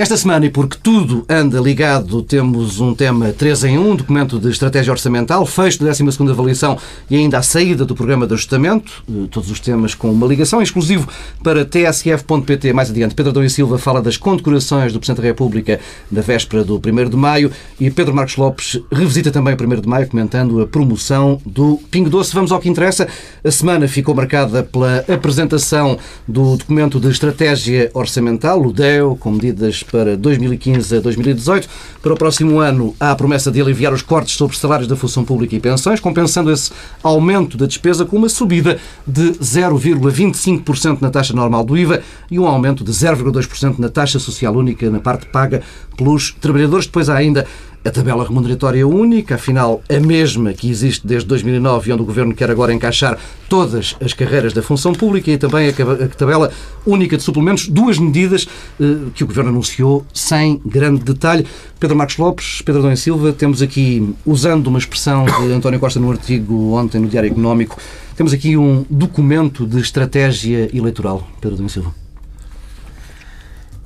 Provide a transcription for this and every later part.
Esta semana, e porque tudo anda ligado, temos um tema 3 em 1, documento de estratégia orçamental, fecho da 12ª avaliação e ainda a saída do programa de ajustamento, eh, todos os temas com uma ligação, exclusivo para tsf.pt. Mais adiante, Pedro Dom e Silva fala das condecorações do Presidente da República da véspera do 1 de Maio e Pedro Marcos Lopes revisita também o 1 de Maio, comentando a promoção do Pingo Doce. Vamos ao que interessa. A semana ficou marcada pela apresentação do documento de estratégia orçamental, o DEO, com medidas para 2015 a 2018. Para o próximo ano, há a promessa de aliviar os cortes sobre salários da função pública e pensões, compensando esse aumento da despesa com uma subida de 0,25% na taxa normal do IVA e um aumento de 0,2% na taxa social única na parte paga pelos trabalhadores. Depois há ainda a tabela remuneratória única, afinal a mesma que existe desde 2009 e onde o Governo quer agora encaixar todas as carreiras da função pública e também a tabela única de suplementos, duas medidas eh, que o Governo anunciou sem grande detalhe. Pedro Marcos Lopes, Pedro Dom Silva, temos aqui, usando uma expressão de António Costa no artigo ontem no Diário Económico, temos aqui um documento de estratégia eleitoral. Pedro Dom Silva.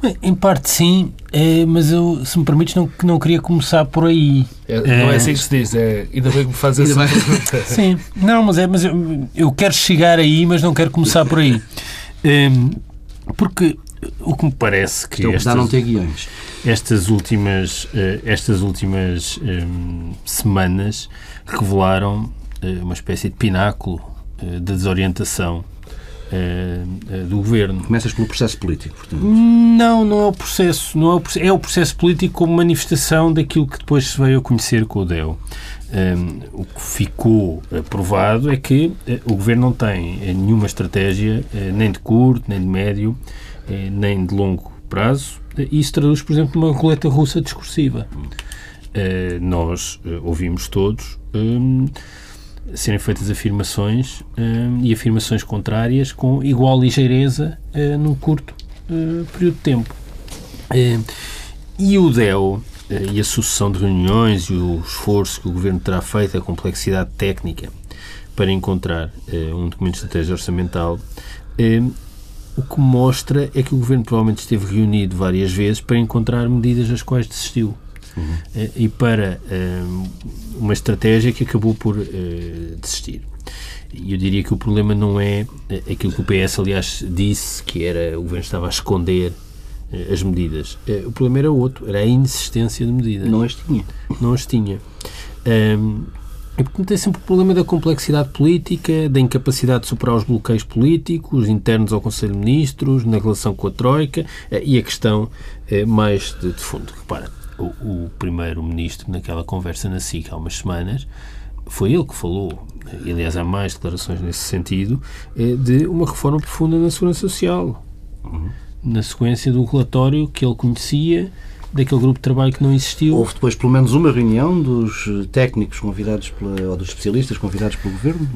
Bem, em parte sim, é, mas eu, se me permites, não, não queria começar por aí. É, não é assim que se diz, é ainda bem que me faz essa pergunta. Sim, não, mas, é, mas eu, eu quero chegar aí, mas não quero começar por aí. É, porque o que me parece que estas, não ter guiões. estas últimas, eh, estas últimas um, semanas revelaram uma espécie de pináculo de desorientação do governo. Começas pelo processo político, portanto? Não, não é o processo. Não é, o, é o processo político como manifestação daquilo que depois se veio a conhecer com o DEO. Um, o que ficou provado é que uh, o governo não tem nenhuma estratégia, uh, nem de curto, nem de médio, uh, nem de longo prazo, isso traduz, por exemplo, numa roleta russa discursiva. nós ouvimos todos. Um, serem feitas afirmações uh, e afirmações contrárias com igual ligeireza uh, num curto uh, período de tempo. e o DEO e a sucessão de reuniões e o esforço que o Governo terá feito, a complexidade técnica para encontrar um documento de estratégia orçamental, o que mostra é que o Governo provavelmente esteve reunido várias vezes para encontrar medidas das quais desistiu uhum. e para um, uma estratégia que acabou por uh, desistir. E eu diria que o problema não é aquilo que o PS, aliás, disse, que era o governo estava a esconder as medidas. O problema era outro, era a insistência de medidas. Não as tinha. Não as tinha. Um, e portanto tem sempre o problema da complexidade política, da incapacidade de superar os bloqueios políticos internos ao Conselho de Ministros, na relação com a Troika e a questão mais de, de fundo. Repara, o, o primeiro-ministro, naquela conversa na SIC há umas semanas, foi ele que falou, e aliás há mais declarações nesse sentido, eh, de uma reforma profunda na segurança social. Uhum. Na sequência do relatório que ele conhecia, daquele grupo de trabalho que não existiu. Houve depois pelo menos uma reunião dos técnicos convidados pela, ou dos especialistas convidados pelo governo?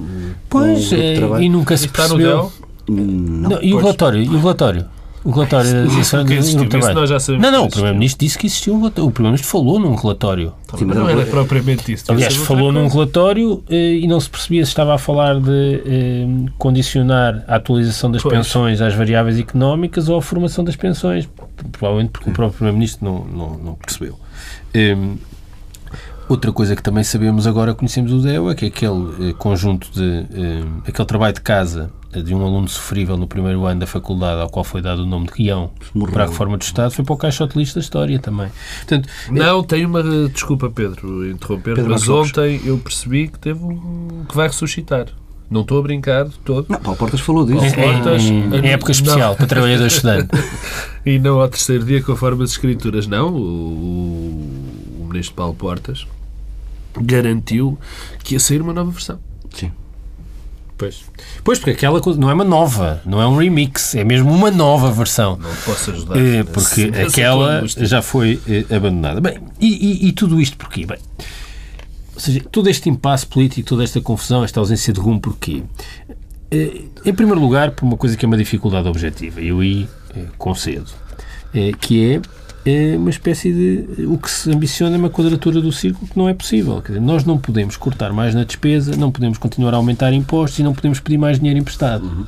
Pois, é, e nunca se percebeu. Não, não, e o relatório? E o relatório? O relatório da Administração do Trabalho. Nós já sabemos não, não, o Primeiro-Ministro disse que existiu um relatório. O Primeiro-Ministro falou num relatório. Sim, mas não era propriamente isso. Aliás, falou num relatório eh, e não se percebia se estava a falar de eh, condicionar a atualização das pois. pensões às variáveis económicas ou a formação das pensões. Provavelmente porque o próprio Primeiro-Ministro não, não, não percebeu. Eh, Outra coisa que também sabemos agora, conhecemos o DEO, é que aquele eh, conjunto de. Eh, aquele trabalho de casa de um aluno sofrível no primeiro ano da faculdade, ao qual foi dado o nome de guião para a reforma do Estado, foi para o caixote lixo da história também. Portanto, não, tem uma. Desculpa, Pedro, interromper, Pedro mas ontem eu percebi que teve um, que vai ressuscitar. Não estou a brincar de todo. Não, Paulo Portas falou disso. Em, Portas, em, em época especial, não. para trabalhadores estudantes. e não ao terceiro dia com a forma de escrituras. Não, o, o ministro Paulo Portas garantiu que ia sair uma nova versão. Sim. Pois. pois, porque aquela coisa não é uma nova, não é um remix, é mesmo uma nova versão. Não posso ajudar. É, porque aquela já foi é, abandonada. Bem, e, e, e, tudo isto porquê? Bem, ou seja, todo este impasse político, toda esta confusão, esta ausência de rumo, porquê? É, em primeiro lugar, por uma coisa que é uma dificuldade objetiva, eu aí concedo, que é é uma espécie de. O que se ambiciona é uma quadratura do círculo que não é possível. Quer dizer, nós não podemos cortar mais na despesa, não podemos continuar a aumentar impostos e não podemos pedir mais dinheiro emprestado. Uhum.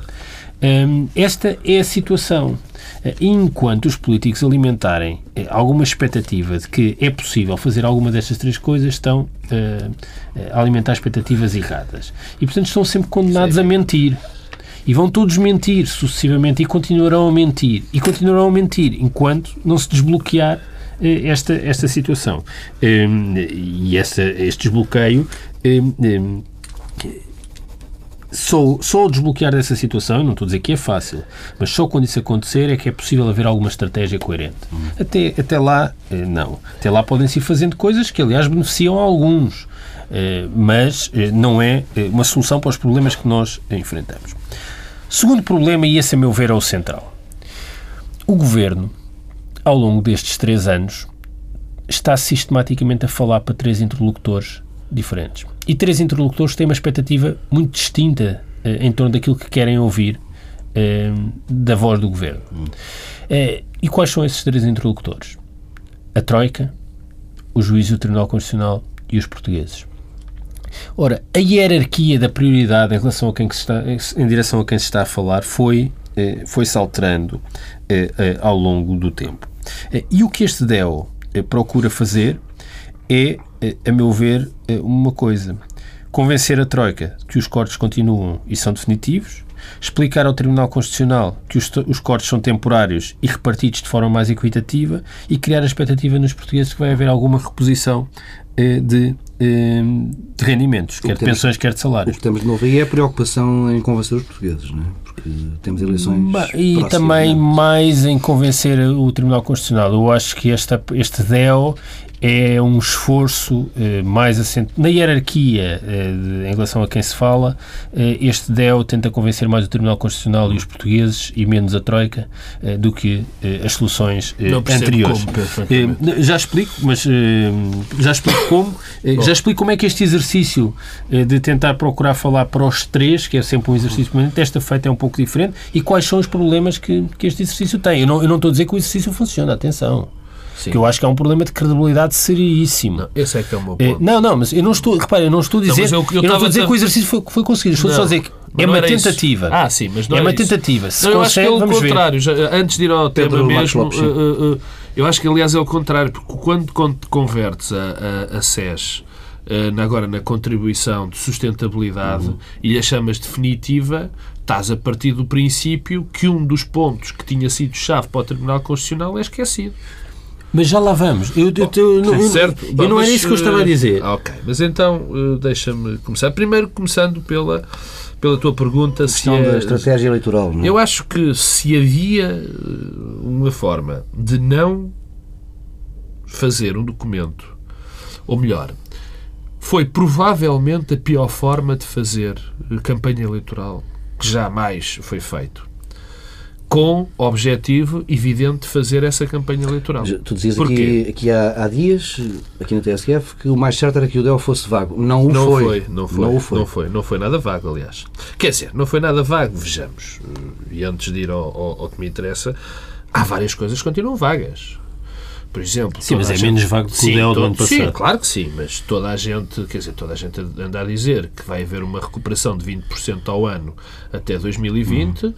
Hum, esta é a situação. Eh, enquanto os políticos alimentarem eh, alguma expectativa de que é possível fazer alguma destas três coisas, estão uh, a alimentar expectativas erradas. E, portanto, estão sempre condenados Sim. a mentir. E vão todos mentir sucessivamente e continuarão a mentir. E continuarão a mentir enquanto não se desbloquear esta, esta situação. Um, e esta, este desbloqueio um, um, só, só o desbloquear dessa situação, não estou a dizer que é fácil, mas só quando isso acontecer é que é possível haver alguma estratégia coerente. Hum. Até, até lá, eh, não. Até lá podem-se ir fazendo coisas que, aliás, beneficiam a alguns, eh, mas eh, não é uma solução para os problemas que nós enfrentamos. Segundo problema, e esse, a meu ver, é o central. O Governo, ao longo destes três anos, está sistematicamente a falar para três interlocutores diferentes. E três interlocutores têm uma expectativa muito distinta eh, em torno daquilo que querem ouvir eh, da voz do governo. Hum. Eh, e quais são esses três interlocutores? A Troika, o juiz do Tribunal Constitucional e os portugueses. Ora, a hierarquia da prioridade em relação a quem se está, em direção a quem se está a falar foi foi se alterando ao longo do tempo. E o que este DEO procura fazer é a meu ver, uma coisa. Convencer a Troika que os cortes continuam e são definitivos, explicar ao Tribunal Constitucional que os, cortes são temporários e repartidos de forma mais equitativa e criar a expectativa nos portugueses que vai haver alguma reposição eh, de, eh, de, rendimentos, quer de pensões, quer de salários. O que temos de novo aí é a preocupação em convencer os portugueses, não é? porque temos eleições. E próximas. também mais em convencer o Tribunal Constitucional. Eu acho que esta, este DEO é um esforço eh, mais assente na hierarquia eh, de, em relação a quem se fala. Eh, este DEO tenta convencer mais o Tribunal Constitucional e os portugueses e menos a Troika eh, do que eh, as soluções eh, anteriores. Como, já explico, mas já explico como. já explico como é que este exercício de tentar procurar falar para os três, que é sempre um exercício permanente, desta feita é um pouco diferente, e quais são os problemas que, que este exercício tem. Eu não, eu não estou a dizer que o exercício funciona, atenção. Sim. que eu acho que é um problema de credibilidade seríssimo. Não, esse é que é o meu ponto. não, não, mas eu não estou, repare, eu não estou a dizer, não, eu, eu, eu não estou a dizer que o exercício foi, foi conseguido, estou não, só a dizer que é uma tentativa. Isso. Ah, sim, mas não é, é uma tentativa. Se não, eu consegue, acho que é o contrário. Já, antes de ir ao Pedro tema mesmo, uh, uh, eu acho que aliás é o contrário, porque quando convertes a, a, a SES agora na contribuição de sustentabilidade uhum. e a chamas definitiva, estás a partir do princípio que um dos pontos que tinha sido chave para o Tribunal Constitucional é esquecido. Mas já lá vamos. Eu, eu, eu, não, certo. eu não era isso que eu estava a dizer. Ok, mas então eh, deixa-me começar. Primeiro, começando pela, pela tua pergunta. A se é, da estratégia eleitoral. Não? É? Eu acho que se havia eh, uma forma de não fazer um documento, ou melhor, foi provavelmente a pior forma de fazer campanha eleitoral que jamais foi feito com o objetivo evidente de fazer essa campanha eleitoral. Tu dizias aqui, aqui há, há, dias, aqui na TSF, que o mais certo era que o DEL fosse vago. Não o não foi. foi. Não foi. Não foi. Não foi. Não foi nada vago, aliás. Quer dizer, não foi nada vago, vejamos. E antes de ir ao, ao, ao que me interessa, há várias coisas que continuam vagas. Por exemplo, sim, mas é gente... menos vago que o DEL do ano passado. Sim, claro que sim, mas toda a gente, quer dizer, toda a gente anda a dizer que vai haver uma recuperação de 20% ao ano até 2020. Hum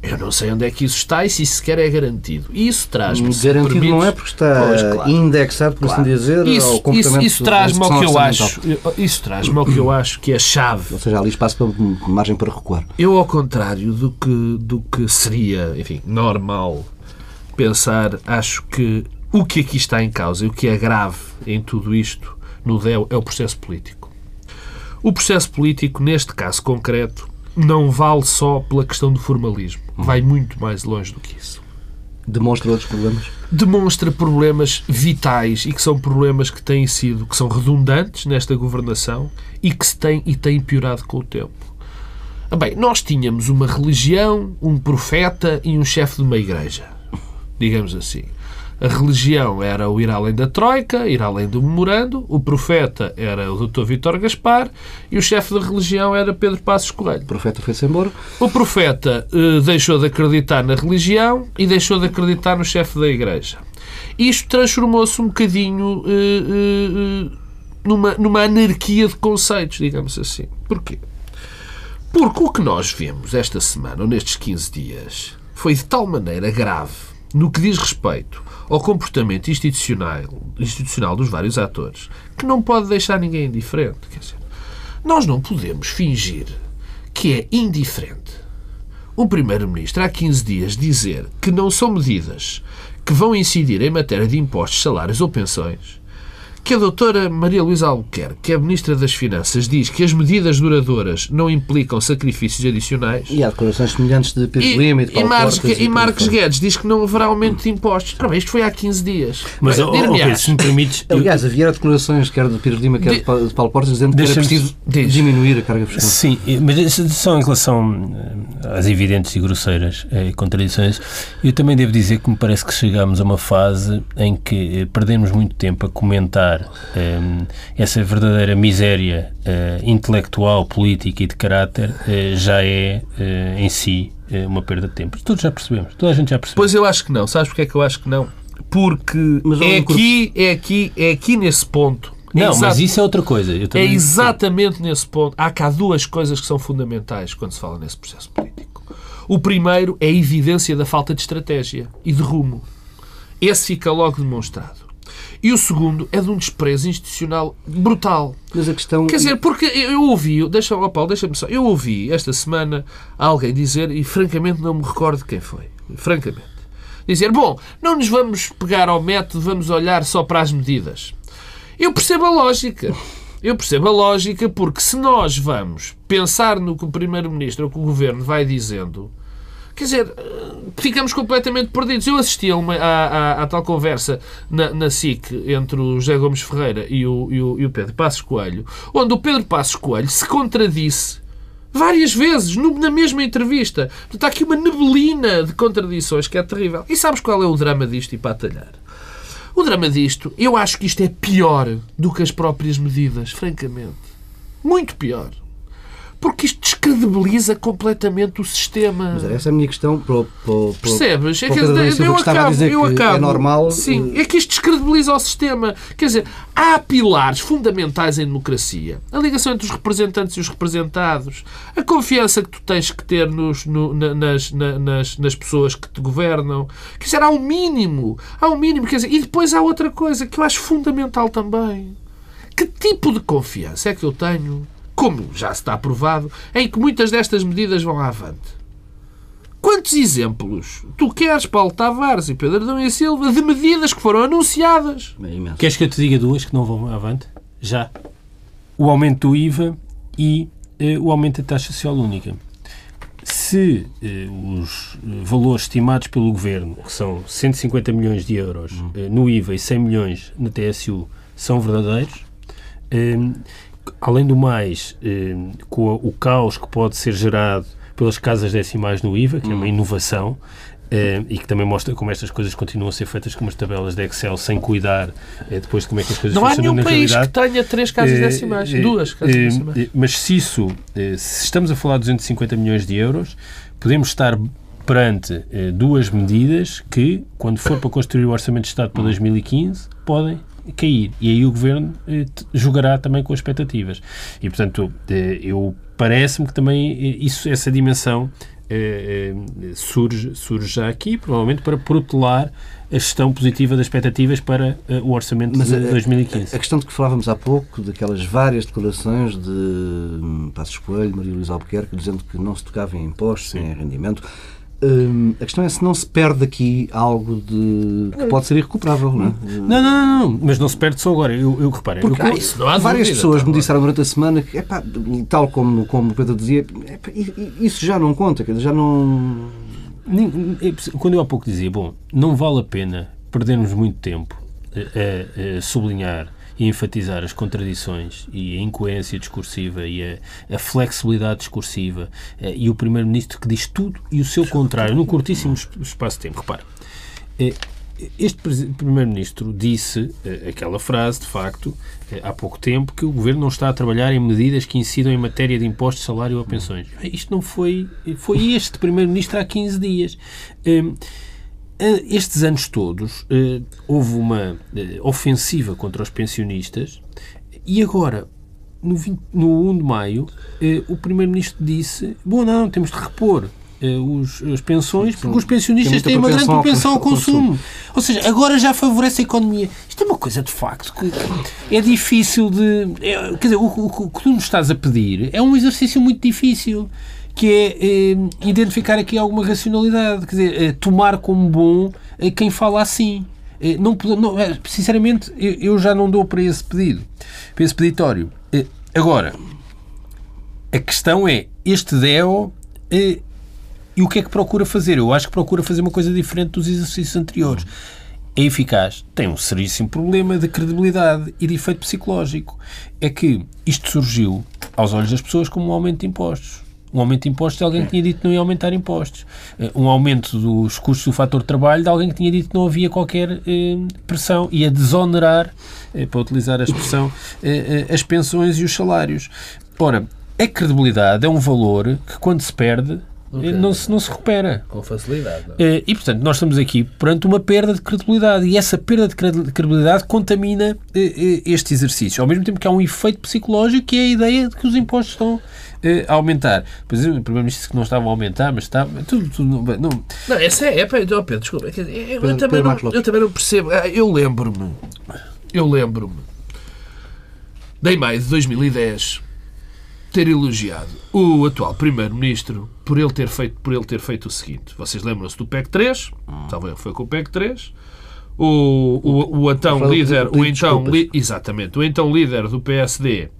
eu não sei onde é que isso está e se isso sequer é garantido. E isso traz-me. Garantido permites... não é porque está pois, claro. indexado, por claro. assim dizer, isso, ao comportamento Isso, isso traz-me ao que eu acho. Isso traz-me ao que eu acho que é a chave. Ou seja, ali espaço para margem para recuar. Eu, ao contrário do que, do que seria, enfim, normal pensar, acho que o que aqui está em causa e o que é grave em tudo isto no DEL é o processo político. O processo político, neste caso concreto, não vale só pela questão do formalismo. Vai muito mais longe do que isso. Demonstra outros problemas? Demonstra problemas vitais e que são problemas que têm sido, que são redundantes nesta governação e que se têm e têm piorado com o tempo. Ah, bem, nós tínhamos uma religião, um profeta e um chefe de uma igreja. Digamos assim. A religião era o ir além da Troika, ir além do memorando, o profeta era o Dr. Vítor Gaspar e o chefe da religião era Pedro Passos Coelho. O profeta foi-se embora. O profeta eh, deixou de acreditar na religião e deixou de acreditar no chefe da igreja. Isto transformou-se um bocadinho eh, eh, numa, numa anarquia de conceitos, digamos assim. Porquê? Porque o que nós vemos esta semana, ou nestes 15 dias, foi de tal maneira grave no que diz respeito ao comportamento institucional, institucional dos vários atores, que não pode deixar ninguém indiferente. Quer dizer, nós não podemos fingir que é indiferente o Primeiro-Ministro, há 15 dias, dizer que não são medidas que vão incidir em matéria de impostos, salários ou pensões, que a doutora Maria Luísa Albuquerque, que é Ministra das Finanças, diz que as medidas duradouras não implicam sacrifícios adicionais. E há declarações semelhantes de Pedro Lima e de e Paulo Marques, Portas e por Marques aí fora. Guedes diz que não haverá aumento de impostos. Ora bem, isto foi há 15 dias. Mas, dir-me-ás, Pedro, se me permites... Aliás, havia declarações, quer de Pedro Lima, quer de De- Pa- de Paulo Portas, dizendo que era preciso Diz. diminuir a carga fiscal. Sim, mas isso só em relação eh, às evidentes e grosseiras eh, contradições, eu também devo dizer que me parece que chegamos a uma fase em que eh, perdemos muito tempo a comentar eh, essa verdadeira miséria eh, intelectual, política e de caráter eh, já é eh, em si uma perda de tempo. Todos já percebemos, toda a gente já percebeu. Pois eu acho que não. Sabes porque é que eu acho que não? Porque um é aqui, é aqui, é aqui nesse ponto. É não, exato- mas isso é outra coisa. Eu É exatamente nesse ponto. Há cá duas coisas que são fundamentais quando se fala nesse processo político. O primeiro é a evidência da falta de estratégia e de rumo. Esse fica logo demonstrado. E o segundo é de um desprezo institucional brutal. Mas a questão. Quer dizer, porque eu eu ouvi, deixa, oh Paulo, deixa-me só, eu ouvi esta semana alguém dizer, e francamente não me recordo quem foi, francamente, dizer, bom, não nos vamos pegar ao método, vamos olhar só para as medidas. Eu percebo a lógica. Eu percebo a lógica porque se nós vamos pensar no que o Primeiro-Ministro ou que o Governo vai dizendo, quer dizer, ficamos completamente perdidos. Eu assisti a, uma, à, à- à tal conversa na, na SIC entre o José Gomes Ferreira e o, e o- e o Pedro Passos Coelho, onde o Pedro Passos Coelho se contradisse várias vezes na mesma entrevista. Portanto, há aqui uma neblina de contradições que é terrível. E sabes qual é o drama disto e para atalhar? O drama disto, eu acho que isto é pior do que as próprias medidas, francamente. Muito pior. Porque isto descredibiliza completamente o sistema. Mas essa a minha questão para o. Para, o- para, o- Percebes? É que eu, que estava a acabo, dizer eu que acabo. é normal. Sim, eh, é que isto descredibiliza o sistema. Quer dizer, há pilares fundamentais em democracia. A ligação entre os representantes e os representados. A confiança que tu tens que ter nos, no- na- nas, na- nas, nas pessoas que te governam. Quer dizer, há um mínimo. Há um mínimo. Quer dizer, e depois há outra coisa que eu acho fundamental também. Que tipo de confiança é que eu tenho, como já está provado, em que muitas destas medidas vão avante? Quantos exemplos tu queres, Paulo Tavares e Pedro Adão e Silva, de medidas que foram anunciadas? É. Queres que eu te diga duas que não vão avante? Já. O aumento do IVA e eh, o aumento da taxa social única. Se eh, os eh, valores estimados pelo Governo, que são 150 milhões de euros eh, no IVA e 100 milhões na TSU, são verdadeiros, eh, além do mais, eh, com a- o caos que pode ser gerado pelas casas decimais no IVA, que é uma inovação, eh, e que também mostra como estas coisas continuam a ser feitas com umas tabelas de Excel sem cuidar eh, depois de como é que as coisas Não há funcionam nenhum na país realidade. que tenha três casas Eh, decimais. eh, Duas casas eh, decimais. eh, Mas se isso, eh, se estamos a falar de 250 milhões de euros, podemos estar perante eh, duas medidas que, quando for para construir o Orçamento de Estado para 2015, podem cair. E aí o Governo eh, jogará também com as expectativas. E, portanto, eh, eu parece-me que também eh, isso, essa dimensão eh, surge, surge já aqui, provavelmente para protelar a gestão positiva das expectativas para eh, o Orçamento Mas de a- 2015. A questão de que falávamos há pouco, daquelas várias declarações de hum, Passos Coelho, Maria Luísa Albuquerque, dizendo que não se tocava em impostos, nem em rendimento. Hum, a questão é se não se perde aqui algo de que pode ser irrecuperável, não é? Não, não, não, não, mas não se perde só agora. Eu, eu reparo, eu, Porque, ah, isso não há Várias dúvida, pessoas tá me disseram durante a semana que, epá, tal como, como o Pedro dizia, epá, isso já não conta, quer dizer, já não. é quando eu há pouco dizia, bom, não vale a pena perdermos muito tempo a, a- a sublinhar e enfatizar as contradições e a incoerência discursiva e a, a flexibilidade discursiva eh, e o Primeiro-Ministro que diz tudo e o seu contrário num curtíssimo es- espaço de tempo. Repara, eh, este Primeiro-Ministro disse eh, aquela frase, de facto, há pouco tempo, que o Governo não está a trabalhar em medidas que incidam em matéria de impostos, salário ou pensões. Isto não foi... Foi este Primeiro-Ministro há 15 dias. Eh, Estes anos todos eh, houve uma eh, ofensiva contra os pensionistas e agora no, 20, no 1 de maio, o Primeiro-Ministro disse: Bom, não, temos de repor os, as pensões, porque os pensionistas têm uma grande propensão ao consumo. Ou seja, agora já favorece a economia. Isto é uma coisa de facto que, que é difícil de. É, quer dizer, o, o, o, que tu nos estás a pedir é um exercício muito difícil. Que é eh, identificar aqui alguma racionalidade, quer dizer, eh, tomar como bom eh, quem fala assim. Eh, não, não, eh, sinceramente, eu, eu já não dou para esse pedido, para esse peditório. Agora, a questão é, este DEO e o que é que procura fazer? Eu acho que procura fazer uma coisa diferente dos exercícios anteriores. É eficaz. Tem um seríssimo problema de credibilidade e de efeito psicológico. É que isto surgiu, aos olhos das pessoas, como um aumento de impostos. Um aumento de impostos de alguém que tinha dito que não ia aumentar impostos. Um aumento dos custos do fator de trabalho de alguém que tinha dito que não havia qualquer eh, pressão. Ia desonerar, eh, para utilizar a expressão, eh, as pensões e os salários. Ora, a credibilidade é um valor que, quando se perde, Okay. Não, se, não se recupera. Com facilidade. É? E, portanto, nós estamos aqui perante uma perda de credibilidade. E essa perda de credibilidade contamina este exercício. Ao mesmo tempo que há um efeito psicológico, que é a ideia de que os impostos estão a aumentar. Pois o Primeiro-Ministro disse que não estavam a aumentar, mas está. Tudo, tudo, não, não... não, essa é. é oh Pedro, desculpa. Eu, eu, também não, eu também não percebo. Ah, eu lembro-me. Eu lembro-me. De maio de 2010 ter elogiado o atual Primeiro-Ministro por ele ter feito por ele ter feito o seguinte. Vocês lembram-se do PEC 3? Talvez foi com o PEC 3. O, o, o então líder, o então, li, exatamente, o então líder do PSD,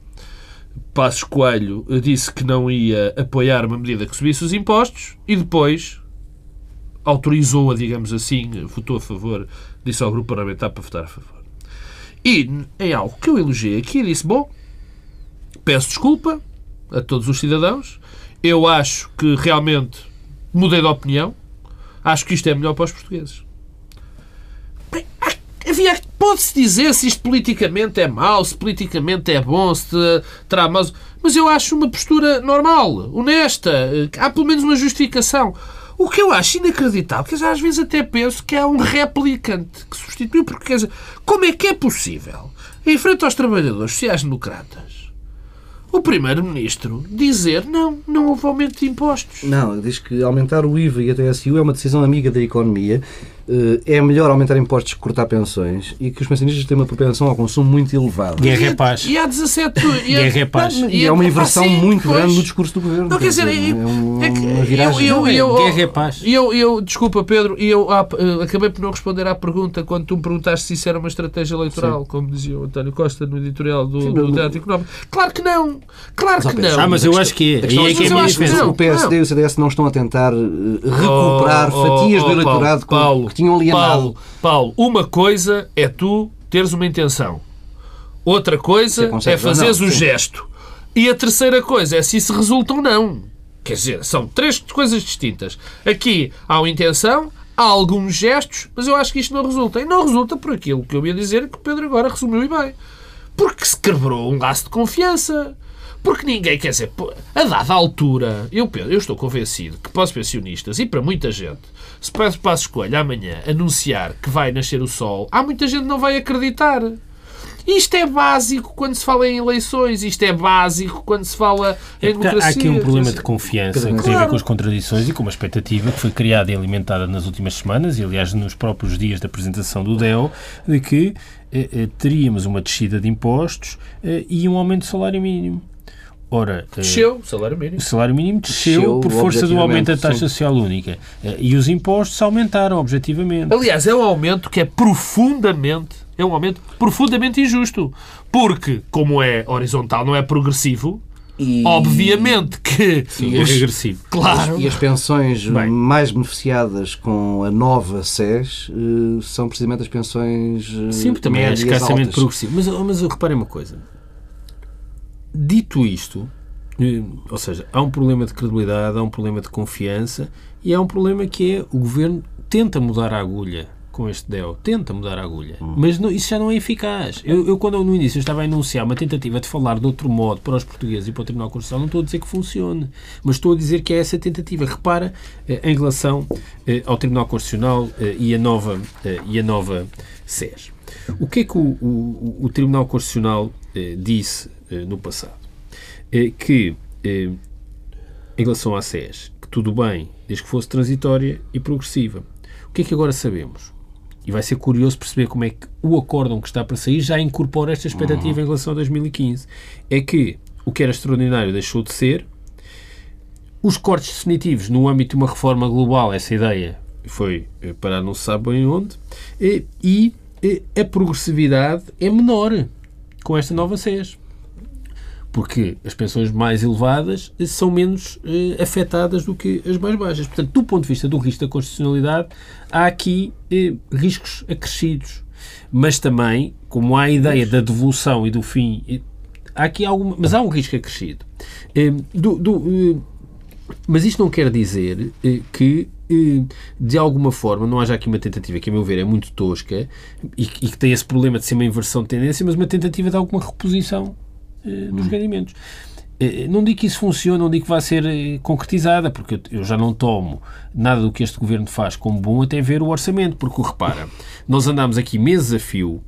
Passos Coelho, disse que não ia apoiar uma medida que subisse os impostos e depois autorizou-a, digamos assim, votou a favor, disse ao grupo parlamentar para votar a favor. E em algo que eu elogiei aqui, disse: Bom, peço desculpa, a todos os cidadãos. Eu acho que realmente mudei de opinião. Acho que isto é melhor para os portugueses. Havia, pode-se dizer se isto politicamente é mau, se politicamente é bom, se terá mau. Mas eu acho uma postura normal, honesta. Há pelo menos uma justificação. O que eu acho inacreditável, que às vezes até penso que há um replicante que substituiu, porque quer dizer, como é que é possível, em frente aos trabalhadores sociais-democratas, o Primeiro-Ministro dizer não, não houve aumento de impostos. Não, diz que aumentar o IVA e a TSU é uma decisão amiga da economia eh, é melhor aumentar impostos que cortar pensões e que os pensionistas têm uma propensão ao consumo muito elevada. Guerra é paz. E há 17... E Guerra é paz. E é uma inversão assim, muito pois. grande no discurso do Governo. Não, quer dizer, é, um, é uma viragem. Eu, eu, eu, Guerra é paz. Eu, eu, desculpa, Pedro, eu ah, eh, acabei por não responder à pergunta quando tu me perguntaste se isso era uma estratégia eleitoral, Sim. como dizia o António Costa no editorial do, Sim, do Teatro Económico. Claro que não. Claro que não. Ah, mas eu acho que é. E é que é a O PSD e o CDS não estão a tentar eh, recuperar oh, fatias do eleitorado que tinham alienado. Paulo, uma coisa é tu teres uma intenção. Outra coisa é fazeres o gesto. E a terceira coisa é se isso resulta ou não. Quer dizer, são três coisas distintas. Aqui há uma intenção, há alguns gestos, mas eu acho que isto não resulta. E não resulta por aquilo que eu ia dizer que o Pedro agora resumiu e bem. Porque se quebrou um laço de confiança. Porque ninguém, quer dizer, a dada altura, eu, eu estou convencido que para os pensionistas e para muita gente, se Pedro Passos escolha amanhã anunciar que vai nascer o sol, há muita gente que não vai acreditar. Isto é básico quando se fala em eleições, isto é básico quando se fala em é democracia. Há aqui um problema de confiança que tem a ver com as contradições e com uma expectativa que foi criada e alimentada nas últimas semanas e, aliás, nos próprios dias da apresentação do DEO, de que eh, eh, teríamos uma descida de impostos eh, e um aumento do salário mínimo. Ora, eh, desceu o salário mínimo. O salário mínimo desceu, desceu por força do aumento da taxa sim. social única. Eh, e os impostos aumentaram, objetivamente. Aliás, é um aumento que é profundamente, é um aumento profundamente injusto. Porque, como é horizontal, não é progressivo, e... Obviamente que. Sim, é regressivo. Claro. E as pensões Bem. mais beneficiadas com a nova SES uh, são precisamente as pensões. Uh, Sim, também é escassamente progressivo. Mas, mas reparem uma coisa. Dito isto, eh, ou seja, há um problema de credibilidade, há um problema de confiança e há um problema que é o governo tenta mudar a agulha com este DEO, tenta mudar a agulha, hum. mas não, isso já não é eficaz. Eu, eu, quando no início estava a enunciar uma tentativa de falar de outro modo para os portugueses e para o Tribunal Constitucional, não estou a dizer que funcione, mas estou a dizer que é essa tentativa. Repara eh, em relação eh, ao Tribunal Constitucional eh, e a nova, eh, e a nova SES. O que é que o, o, o Tribunal Constitucional disse eh, no passado eh, que, eh, em relação à SES, que tudo bem, desde que fosse transitória e progressiva. O que é que agora sabemos? E vai ser curioso perceber como é que o acórdão que está para sair já incorpora esta expectativa em relação a 2015. É que o que era extraordinário deixou de ser, os cortes definitivos no âmbito de uma reforma global, essa ideia foi eh, parar não se sabe bem onde, e, e a progressividade é menor com esta nova SES. Porque as pensões mais elevadas são menos eh, afetadas do que as mais baixas. Portanto, do ponto de vista do risco da constitucionalidade, há aqui eh, riscos acrescidos. Mas também, como há a ideia da devolução e do fim, eh, há aqui alguma. Mas há um risco acrescido. Eh, do, do, eh, mas isto não quer dizer eh, que de alguma forma, não haja aqui uma tentativa que, a meu ver, é muito tosca e, e que tem esse problema de ser uma inversão de tendência, mas uma tentativa de alguma reposição eh, nos rendimentos. Eh, não digo que isso funcione, não digo que vai ser eh, concretizada, porque eu já não tomo nada do que este governo faz como bom até ver o orçamento, porque repara, nós andamos aqui meses a fio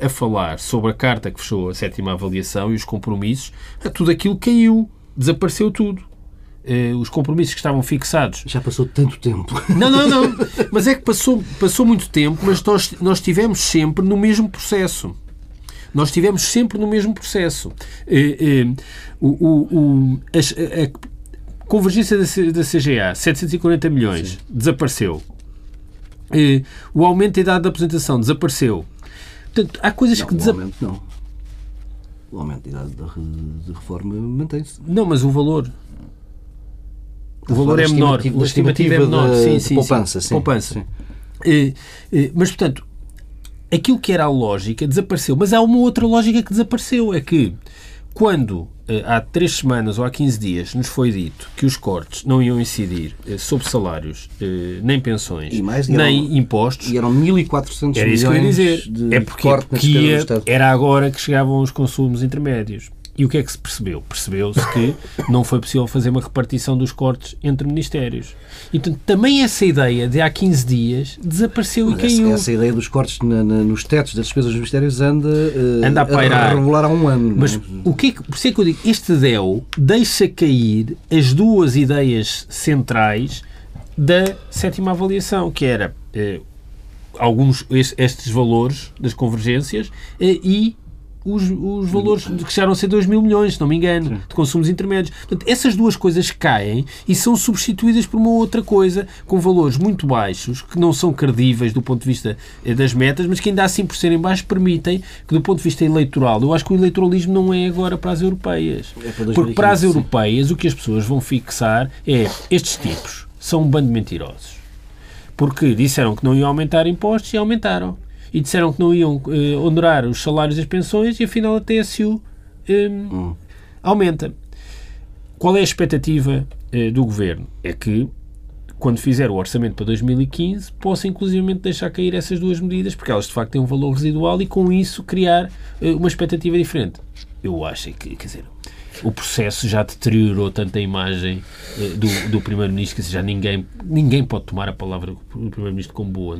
a falar sobre a carta que fechou a sétima avaliação e os compromissos, tudo aquilo caiu, desapareceu tudo. Os compromissos que estavam fixados. Já passou tanto tempo. Não, não, não. Mas é que passou, passou muito tempo, mas nós, nós estivemos sempre no mesmo processo. Nós estivemos sempre no mesmo processo. Eh, eh, o, o, a, a, convergência da, CGA, 740 milhões, Sim. desapareceu. O aumento da idade da apresentação desapareceu. Portanto, há coisas não, que desaparecem. Não. O aumento da idade de reforma mantém-se. Não, mas o valor. O valor é menor. A estimativa é menor. De, sim, sim, poupança. Sim. poupança. Sim. mas, portanto, aquilo que era a lógica desapareceu. Mas há uma outra lógica que desapareceu. É que quando eh, há três semanas ou há 15 dias nos foi dito que os cortes não iam incidir eh, sobre salários, eh, nem pensões, mais, nem eram, impostos. E eram 1.400 Era isso que eu ia dizer. é porque que ia, era agora que chegavam os consumos intermédios. E o que é que se percebeu? Percebeu-se que não foi possível fazer uma repartição dos cortes entre ministérios. E, portanto, também essa ideia de há 15 dias desapareceu Mas e caiu. Essa, essa, ideia dos cortes na, na, nos tetos das despesas dos ministérios anda, uh, anda a pairar. A regular há um ano. Mas o que é que, por isso é que eu digo, este DEL deixa cair as duas ideias centrais da sétima avaliação, que era eh, alguns estes valores das convergências eh, e os, os valores que chegaram a ser 2 mil milhões, se não me engano, Sim. de consumos intermédios. Portanto, essas duas coisas caem e são substituídas por uma outra coisa com valores muito baixos, que não são credíveis do ponto de vista eh, das metas, mas que ainda assim, por serem baixos, permitem que, do ponto de vista eleitoral, eu acho que o eleitoralismo não é agora para as europeias. É para Porque para as europeias, o que as pessoas vão fixar é estes tipos são um bando de mentirosos. Porque disseram que não iam aumentar impostos e aumentaram e disseram que não iam uh, honorar os salários e as pensões e afinal a TSU um, eh, hum. aumenta. Qual é a expectativa uh, do governo? É que quando fizer o orçamento para 2015, possa inclusivamente deixar cair essas duas medidas, porque elas de facto têm um valor residual e com isso criar uh, uma expectativa diferente. Eu acho que, quer dizer, o processo já deteriorou tanto a imagem eh, do, do Primeiro-Ministro que já ninguém, ninguém pode tomar a palavra do Primeiro-Ministro como boa.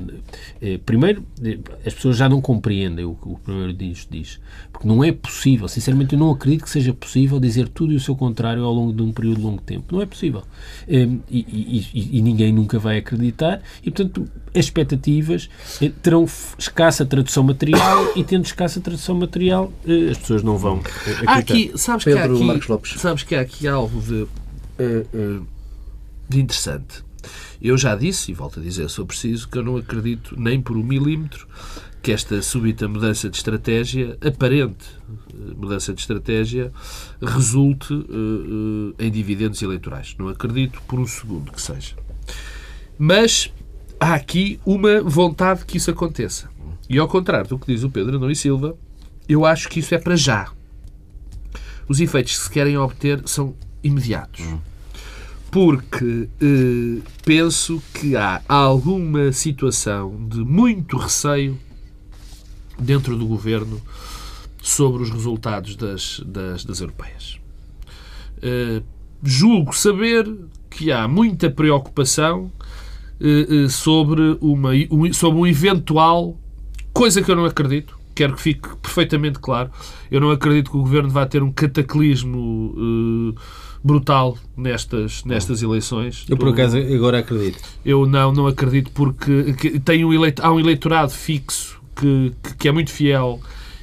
Eh, primeiro, eh, as pessoas já não compreendem o que o Primeiro-Ministro diz. Porque não é possível, sinceramente, eu não acredito que seja possível dizer tudo e o seu contrário ao longo de um período de longo tempo. Não é possível. E, e, e, e ninguém nunca vai acreditar. E, portanto, as expectativas terão escassa tradução material e, tendo escassa tradução material, as pessoas não vão acreditar. Há aqui, sabes Pedro, que há aqui Marcos Lopes. Sabes que há aqui algo de, de interessante. Eu já disse, e volto a dizer, sou preciso, que eu não acredito nem por um milímetro que esta súbita mudança de estratégia, aparente eh, mudança de estratégia, resulte uh, uh, em dividendos eleitorais. Não acredito por um segundo que seja. Mas há aqui uma vontade que isso aconteça. E ao contrário do que diz o Pedro Nuno e Silva, eu acho que isso é para já os efeitos que se querem obter são imediatos. Porque eh, penso que há alguma situação de muito receio dentro do governo sobre os resultados das, das, das europeias. Eh, julgo saber que há muita preocupação eh, eh sobre, uma, um, sobre um eventual, coisa que eu não acredito, quero que fique perfeitamente claro. Eu não acredito que o Governo vá ter um cataclismo uh, brutal nestas, nestas eleições. Eu, por acaso, agora acredito. Eu não, não acredito porque tem um eleito, há um eleitorado fixo que, que, é muito fiel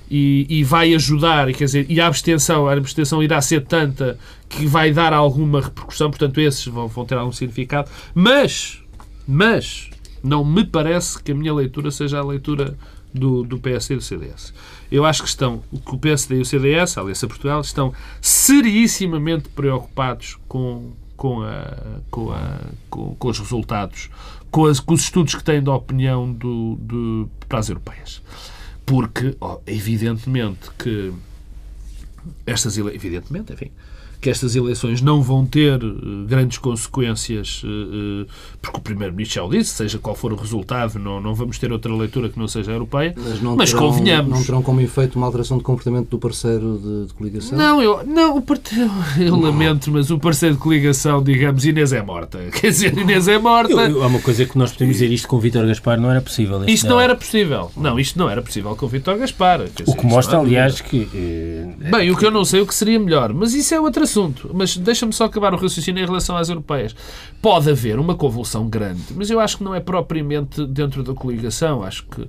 e, e, vai ajudar, quer dizer, e a abstenção, a abstenção irá ser tanta que vai dar alguma repercussão, portanto esses vão, vão ter algum significado, mas, mas, não me parece que a minha leitura seja a leitura do, do PSD e do CDS. Eu acho que estão, que o PSD e o CDS, a Aliança Portugal, estão serissimamente preocupados com, com, a, com, a, com, com os resultados, com, as, com, os estudos que têm da opinião do, do, para as europeias. Porque, oh, evidentemente, que estas eleições, evidentemente, enfim, que estas eleições não vão ter uh, grandes consequências, uh, porque o Primeiro-Ministro já o disse, seja qual for o resultado, não, não vamos ter outra leitura que não seja europeia, mas, não mas terão, convenhamos. Não terão como efeito uma alteração de comportamento do parceiro de, de coligação? Não, eu, não, o eu, eu lamento, mas o parceiro de coligação, digamos, Inês é morta. Quer dizer, Inês é morta. há uma coisa que nós podemos dizer isto com o Vítor Gaspar, não era possível. Isto não era possível. Não, isto não era possível com o Vítor Gaspar. Dizer, o que mostra, aliás, que... Eh, Bem, o que eu não sei o que seria melhor, mas isso é outro assunto. Mas deixa-me só acabar o raciocínio em relação às europeias. Pode haver uma convulsão grande, mas eu acho que não é propriamente dentro da coligação. Acho que,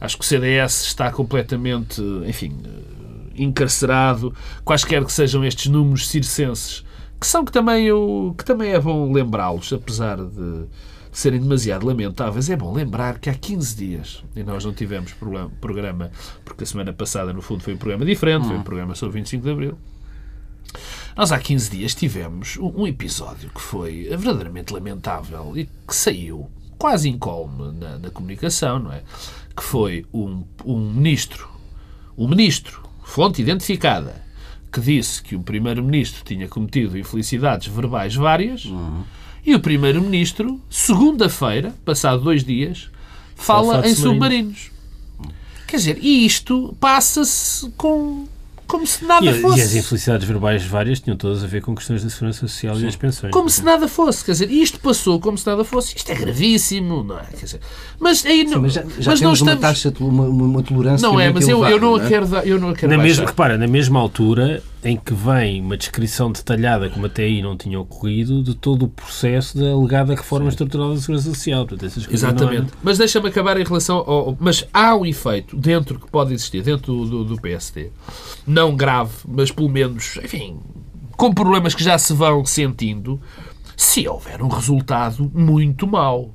acho que o CDS está completamente, enfim, encarcerado, quaisquer que sejam estes números circenses, que são que também, eu, que também é bom lembrá-los, apesar de serem demasiado lamentáveis, é bom lembrar que há 15 dias, e nós não tivemos programa, porque a semana passada, no fundo, foi um programa diferente, foi um programa sobre 25 de Abril, nós há 15 dias tivemos um episódio que foi verdadeiramente lamentável e que saiu quase incólume na, na comunicação, não é? Que foi um, um ministro, um ministro, fonte identificada, que disse que o primeiro-ministro tinha cometido infelicidades verbais várias uhum. e o primeiro-ministro, segunda-feira, passado dois dias, fala em submarinos. Quer dizer, e isto passa-se com como se nada e, fosse. E as infelicidades verbais várias tinham todas a ver com questões da segurança social Sim. e das pensões. Como se nada fosse. Quer dizer, isto passou como se nada fosse. Isto é gravíssimo, não é? Quer dizer, mas aí não. Sim, mas já, já mas temos uma taxa, uma, uma tolerância. Não é, mas eu, eu, não a quero dar. Eu não a quero na mesma, repara, na mesma altura em que vem uma descrição detalhada, como até aí não tinha ocorrido, de todo o processo da alegada reforma Sim. estrutural da segurança social. Portanto, Exatamente. Mas deixa-me acabar em relação ao. Mas há um efeito dentro que pode existir, dentro do, do, do PSD. Não grave, mas pelo menos, enfim, com problemas que já se vão sentindo, se houver um resultado muito mau.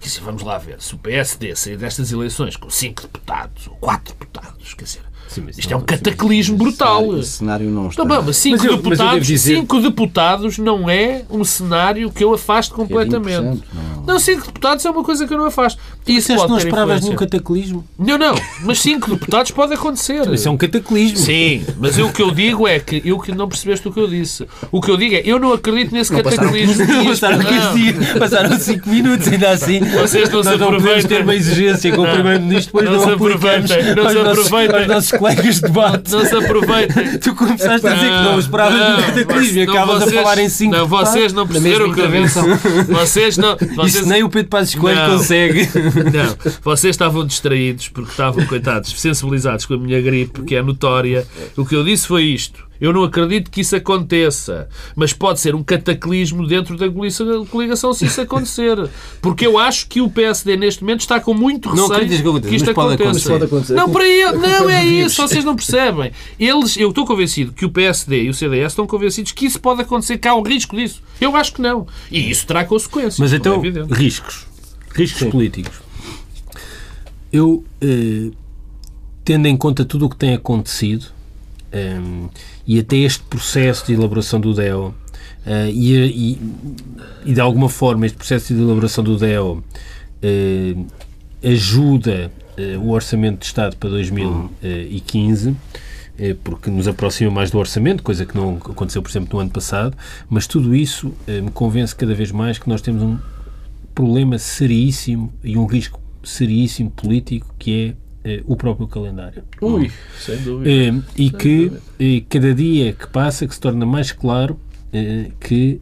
Quer dizer, vamos lá ver, se o PSD sair destas eleições com 5 deputados ou 4 deputados, quer dizer, Sim, Isto é um cataclismo brutal. Esse cenário não está. Então, mas cinco, mas eu, deputados, mas dizer... cinco deputados não é um cenário que eu afasto completamente. É não. não, cinco deputados é uma coisa que eu não afasto. Isso pode não esperavas num cataclismo? Não, não. Mas cinco deputados pode acontecer. Isso é um cataclismo. Sim, mas eu, o que eu digo é que eu que não percebeste o que eu disse. O que eu digo é eu não acredito nesse não, cataclismo. Passaram, passaram 15 dias, passaram 5 minutos, ainda assim. Vocês não, não se aproveitem. ter uma exigência com o Primeiro-Ministro, depois não, não se aproveitem. Não se aproveitem colegas de debate. Não se aproveitem. Tu começaste a dizer que não esperavas do cataclismo e acabas vocês, a falar em cinco Não, vocês não perceberam o que eu disse. Vocês não... Vocês... Nem o Pedro Passos Coelho consegue. Não, vocês estavam distraídos porque estavam, coitados, sensibilizados com a minha gripe, que é notória. O que eu disse foi isto. Eu não acredito que isso aconteça. Mas pode ser um cataclismo dentro da coligação se isso acontecer. Porque eu acho que o PSD neste momento está com muito receio não que, que isto aconteça. Pode acontecer. Não, para ele, não é isso. Vocês não percebem. Eles, eu estou convencido que o PSD e o CDS estão convencidos que isso pode acontecer, que há um risco disso. Eu acho que não. E isso terá consequências. Mas então, é riscos. Riscos Sim. políticos. Eu, eh, tendo em conta tudo o que tem acontecido, um, e até este processo de elaboração do DEO uh, e, e, e, de alguma forma este processo de elaboração do DEO uh, ajuda uh, o Orçamento de Estado para 2015 porque nos aproxima mais do orçamento, coisa que não aconteceu, por exemplo, no ano passado, mas tudo isso me convence cada vez mais que nós temos um problema seríssimo e um risco seríssimo político que é eh, o próprio calendário. Ui, sem dúvida. Eh, e sem que dúvida. Eh, cada dia que passa que se torna mais claro que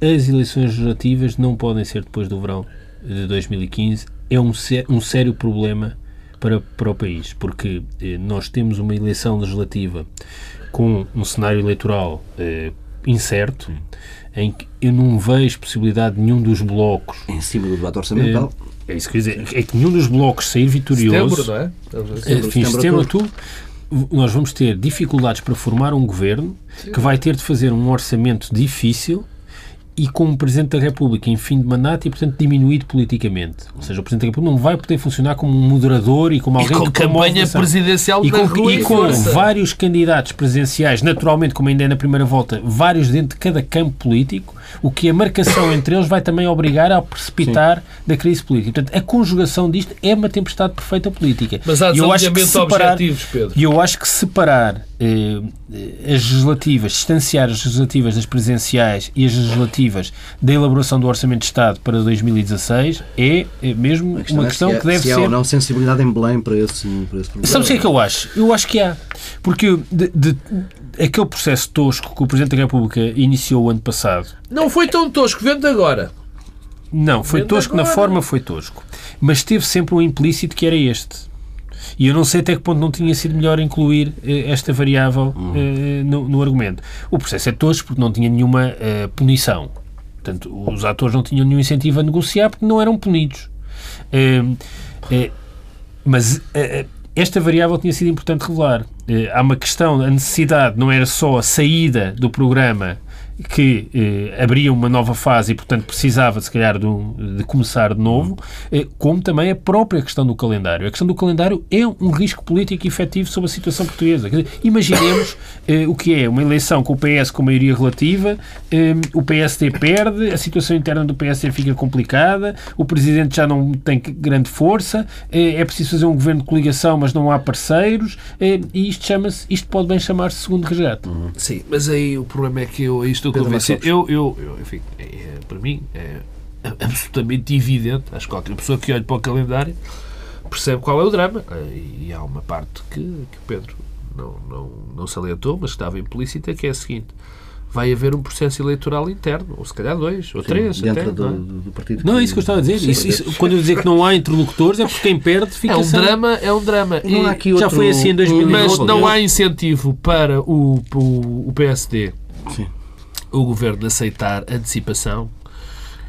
as eleições legislativas não podem ser depois do verão de 2015. É um, um sério problema para, para o país, porque nós temos uma eleição legislativa com um cenário eleitoral incerto, em que eu não vejo possibilidade de nenhum dos blocos. Em cima do debate orçamental. É, é isso que eu dizer. É que nenhum dos blocos sair vitorioso. Setembro, não é? É, fim de setembro, outubro, nós vamos ter dificuldades para formar um governo Sim. que vai ter de fazer um orçamento difícil e com um Presidente da República em fim de mandato e, portanto, diminuído politicamente. Ou seja, o Presidente da República não vai poder funcionar como um moderador e como alguém e com que campanha presidencial e com, rua e com vários candidatos presidenciais, naturalmente, como ainda é na primeira volta, vários dentro de cada campo político, o que a marcação entre eles vai também obrigar a precipitar Sim. da crise política. Portanto, a conjugação disto é uma tempestade perfeita política. Mas há eu acho que separar, objetivos, Pedro. E eu acho que separar eh, as legislativas, distanciar as legislativas das presidenciais e as legislativas da elaboração do Orçamento de Estado para 2016 é, é mesmo uma questão, uma questão é que deve se ser... há ou não sensibilidade em Belém para esse, para esse problema. Sabes o que é que eu acho? Eu acho que há. Porque de, de, aquele processo tosco que o Presidente da República iniciou o ano passado... Não foi tão tosco, vendo agora. Não, foi tosco agora. na forma, foi tosco. Mas teve sempre um implícito que era este e eu não sei até que ponto não tinha sido melhor incluir eh, esta variável eh, no, no, argumento. O processo é tosco porque não tinha nenhuma eh, punição. Portanto, os atores não tinham nenhum incentivo a negociar porque não eram punidos. mas esta variável tinha sido importante revelar. há uma questão, a necessidade não era só a saída do programa que eh, abria uma nova fase e, portanto, precisava, se calhar, de, um, de começar de novo, eh, como também a própria questão do calendário. A questão do calendário é um risco político efetivo sobre a situação portuguesa. Dizer, imaginemos eh, o que é uma eleição com o PS com maioria relativa, eh, o PSD perde, a situação interna do PSD fica complicada, o Presidente já não tem grande força, eh, é preciso fazer um governo de coligação, mas não há parceiros, eh, e isto chama-se, isto pode bem chamar-se segundo resgate. Sim, mas aí o problema é que eu, isto estou convencido. Eu, eu, eu, enfim, é, é, para mim é absolutamente evidente, acho que qualquer pessoa que olhe para o calendário percebe qual é o drama. E há uma parte que, que Pedro não, não, não salientou, mas que estava implícita, que é a seguinte vai haver um processo eleitoral interno, ou se calhar dois, ou Sim, três. Dentro até, do, não, é? do, partido. Não, é isso que eu estava a dizer. Isso, isso, quando eu dizer que não há interlocutores é porque quem perde fica É um sem... drama, é um drama. E, aqui outro... Já foi assim em 2009. Mas não há incentivo para o, o, o PSD. Sim o governo aceitar antecipação,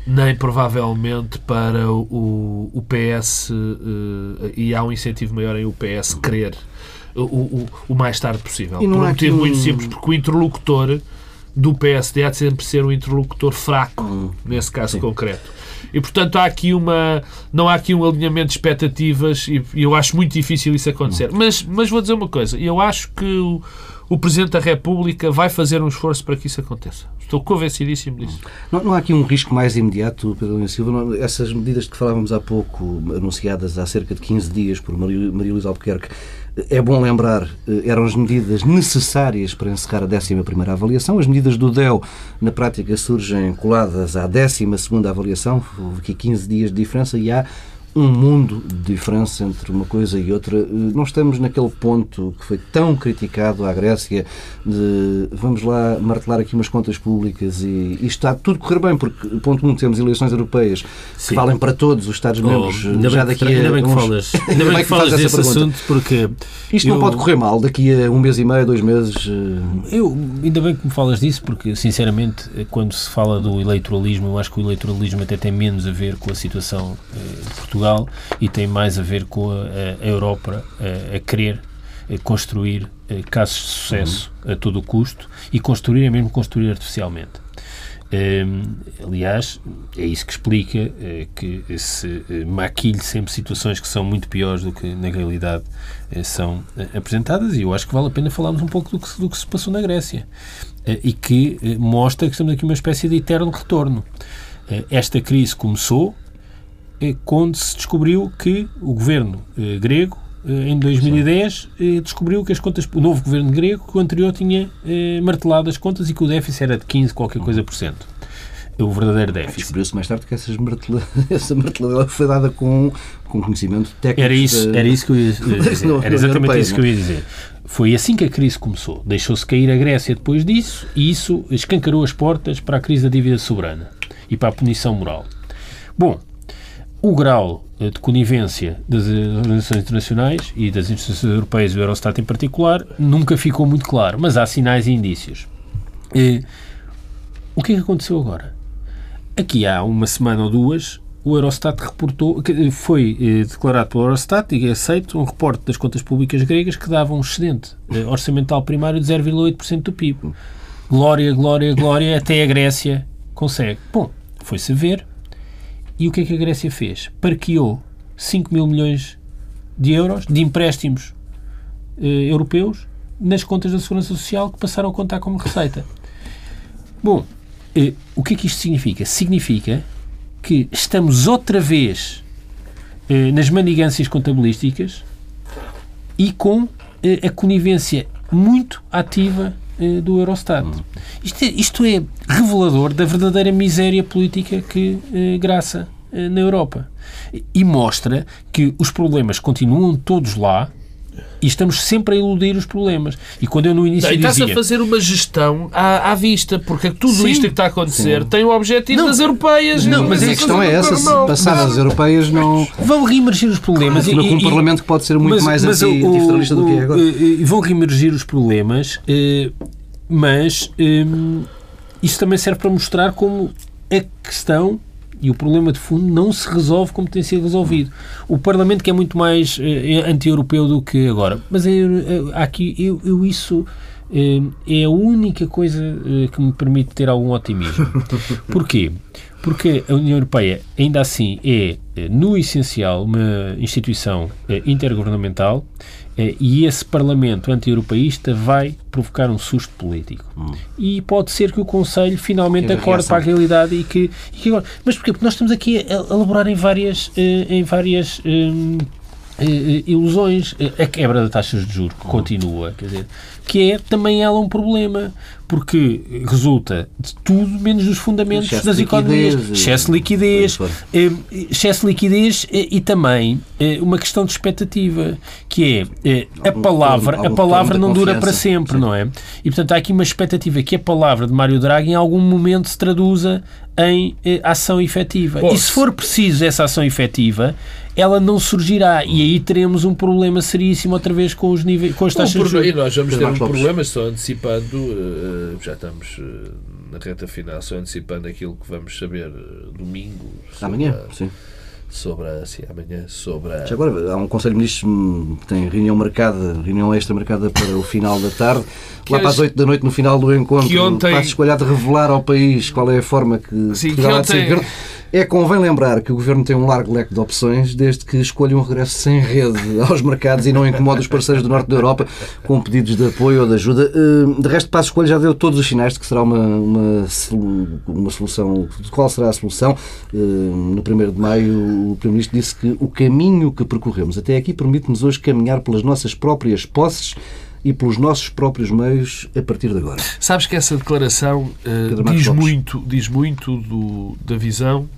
nem provavelmente para o, o PS, uh, e há um incentivo maior em o PS querer o, o, o mais tarde possível. Por um motivo muito simples, porque o interlocutor do PSD há de sempre ser um interlocutor fraco, hum, nesse caso sim. concreto. E, portanto, há aqui uma, não há aqui um alinhamento de expectativas e, e eu acho muito difícil isso acontecer. Hum. Mas, mas vou dizer uma coisa, eu acho que o, o Presidente da República vai fazer um esforço para que isso aconteça. Estou convencidíssimo disso. Não, não há aqui um risco mais imediato, Pedro Silva? Não, essas medidas de que falávamos há pouco, anunciadas há cerca de 15 dias por Maria, Maria Luísa Albuquerque, é bom lembrar, eh, eram as medidas necessárias para encerrar a 11 avaliação. As medidas do DEL, na prática, surgem coladas à 12 avaliação. Houve aqui 15 dias de diferença e há um mundo de diferença entre uma coisa e outra. Eh, não estamos naquele ponto que foi tão criticado à Grécia de vamos lá martelar aqui umas contas públicas e, e está tudo a correr bem, porque, ponto 1, um, temos eleições europeias Sim. que valem para todos os Estados-membros oh, já daqui a ainda bem que falas, ainda bem que falas desse assunto, porque... Isto eu, não pode correr mal daqui a um mês e meio, dois meses. Eh, eu, ainda bem que me falas disso, porque, sinceramente, quando se fala do eleitoralismo, eu acho que o eleitoralismo até tem menos a ver com a situação eh, de Portugal e tem mais a ver com a, a Europa a, a querer a construir casos de sucesso uhum. a todo o custo e construir é mesmo construir artificialmente. Um, aliás, é isso que explica uh, que se uh, maquilhe sempre situações que são muito piores do que na realidade são apresentadas e eu acho que vale a pena falarmos um pouco do que, do que se passou na Grécia e que mostra que estamos aqui uma espécie de eterno retorno. esta crise começou é quando se descobriu que o governo eh, grego, eh, em 2010, eh, descobriu que as contas, o novo governo grego, que o anterior tinha martelado as contas e que o déficit era de 15 qualquer coisa por cento o verdadeiro déficit. Descobriu-se mais tarde que essas martela, essa marteladela foi dada com, com conhecimento técnico. Era isso, era isso que eu ia dizer. Era exatamente isso que eu ia dizer. Foi assim que a crise começou. Deixou-se cair a Grécia depois disso e isso escancarou as portas para a crise da dívida soberana e para a punição moral. Bom, o grau eh, de conivência das organizações internacionais e das instituições europeias e do Eurostat em particular nunca ficou muito claro, mas há sinais e indícios. E, o que é que aconteceu agora? Aqui há uma semana ou duas, o Eurostat reportou, foi eh, declarado pelo Eurostat e é aceito um reporte das contas públicas gregas que dava um excedente eh, orçamental primário de 0,8% do PIB. Glória, glória, glória, até a Grécia consegue. Bom, foi-se ver. E o que é que a Grécia fez? Parqueou 5 mil milhões de euros de empréstimos eh, europeus nas contas da Segurança Social que passaram a contar como receita. Bom, eh, o que é que isto significa? Significa que estamos outra vez eh, nas manigâncias contabilísticas e com eh, a conivência muito ativa eh, do Eurostat. Isto é, isto é revelador da verdadeira miséria política que eh, graça eh, na Europa. E mostra que os problemas continuam todos lá e estamos sempre a iludir os problemas. E quando eu no início Não, e dizia... está-se a fazer uma gestão à, à vista, porque tudo Sim. isto que está a acontecer Sim. tem o objetivo Não, das europeias. não, Mas a questão é essa, se não. passar as europeias não... Vão reemergir os problemas. Claro, com um Parlamento que pode ser muito mais anti- o- antifederalista do que é agora. o- eh, vão reemergir os problemas, eh, mas hum, isso também serve para mostrar como a questão e o problema de fundo não se resolve como tem sido resolvido. O Parlamento que é muito mais eh, anti-europeu do que agora. Mas é, eh, aqui eu, eu isso eh, é a única coisa eh, que me permite ter algum otimismo. Porquê? Porque a União Europeia, ainda assim, é, eh, no essencial, uma instituição eh, intergovernamental eh, e esse Parlamento anti-europeísta vai provocar um susto político. E pode ser que o Conselho finalmente acorde para a realidade e que, e que agora- Mas porquê? Porque nós estamos aqui a, elaborar em várias, eh, em várias hum, ilusões. A quebra das taxas de juros que continua, quer dizer, que é também ela um problema, porque resulta de tudo menos dos fundamentos Excesso das economias. liquidez, Excesso de liquidez, eh, excesso de liquidez eh, e também eh, uma questão de expectativa, que é a palavra, a palavra não da dura para sempre, não é? E portanto há aqui uma expectativa que a palavra de Mário Draghi em algum momento se traduza em ação efetiva. Bom, e se for preciso essa ação efetiva, ela não surgirá e aí teremos um problema seríssimo outra vez com os níveis, com as Um taxas de problema- juros. e nós vamos ter um problema, só antecipando, eh, já estamos eh, na reta final, só antecipando aquilo que vamos saber eh, domingo. sobre Amanhã, a- sim. Sobre a, sim, amanhã, sobre a, Já agora, há um Conselho de Ministros hum, que tem reunião marcada, reunião extra marcada para o final da tarde. Lá para as 8 da noite, no final do encontro, Que ontem- Passos de revelar ao país qual é a forma que Sim, que Portugal há de ser ontem-. É convém lembrar que o Governo tem um largo leque de opções, desde que escolha um regresso sem rede aos mercados e não incomode os parceiros do Norte da Europa com pedidos de apoio ou de ajuda. Hum, De resto, Passos Coelho já deu todos os sinais de que será uma, uma, uma solução. Qual será a solução? Hum, No 1 de maio, o Primeiro-Ministro disse que o caminho que percorremos até aqui permite-nos hoje caminhar pelas nossas próprias posses e pelos nossos próprios meios a partir de agora. Sabes que essa declaração Marcos diz, Lopes. muito, diz muito do, da visão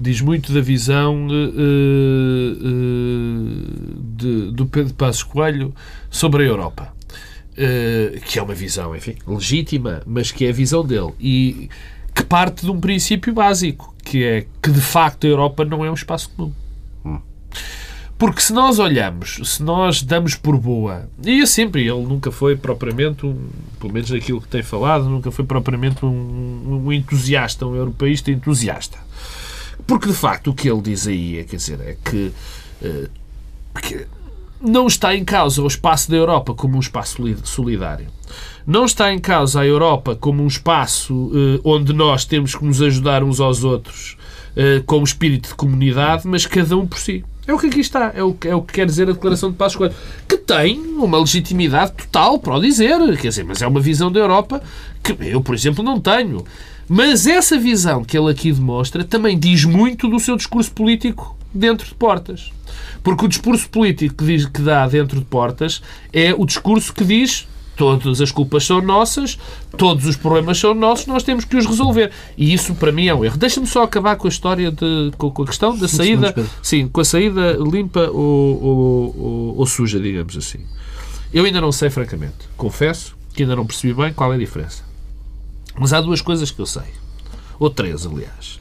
diz muito da visão eh, eh, de- do Pedro Passos Coelho sobre a Europa. Eh, que é uma visão, enfim, legítima, mas que é a visão dele. E que parte de um princípio básico, que é que de facto a Europa não é um espaço comum. Porque se nós olhamos, se nós damos por boa, e eu sempre, ele nunca foi propriamente, um, pelo menos naquilo que tem falado, nunca foi propriamente um, um entusiasta, um europeísta entusiasta. Porque de facto o que ele diz aí é, quer dizer, é que, eh, que não está em causa o espaço da Europa como um espaço soli- solidário. Não está em causa a Europa como um espaço eh, onde nós temos que nos ajudar uns aos outros eh, com o espírito de comunidade, mas cada um por si. É o que aqui está. É o, que- é o que quer dizer a Declaração de Passos Coelho. Que tem uma legitimidade total para o dizer. Quer dizer, mas é uma visão da Europa que eu, por exemplo, não tenho. Mas essa visão que ele aqui demonstra também diz muito do seu discurso político dentro de portas. Porque o discurso político que, diz, que dá dentro de portas é o discurso que diz todas as culpas são nossas, todos os problemas são nossos, nós temos que os resolver. E isso, para mim, é um erro. Deixa-me só acabar com a história, de, com, com a questão da saída, segundos, sim, com a saída limpa ou, ou, ou- suja, digamos assim. Eu ainda não sei, francamente. Confesso que ainda não percebi bem qual é a diferença. Mas há duas coisas que eu sei. Ou três, aliás.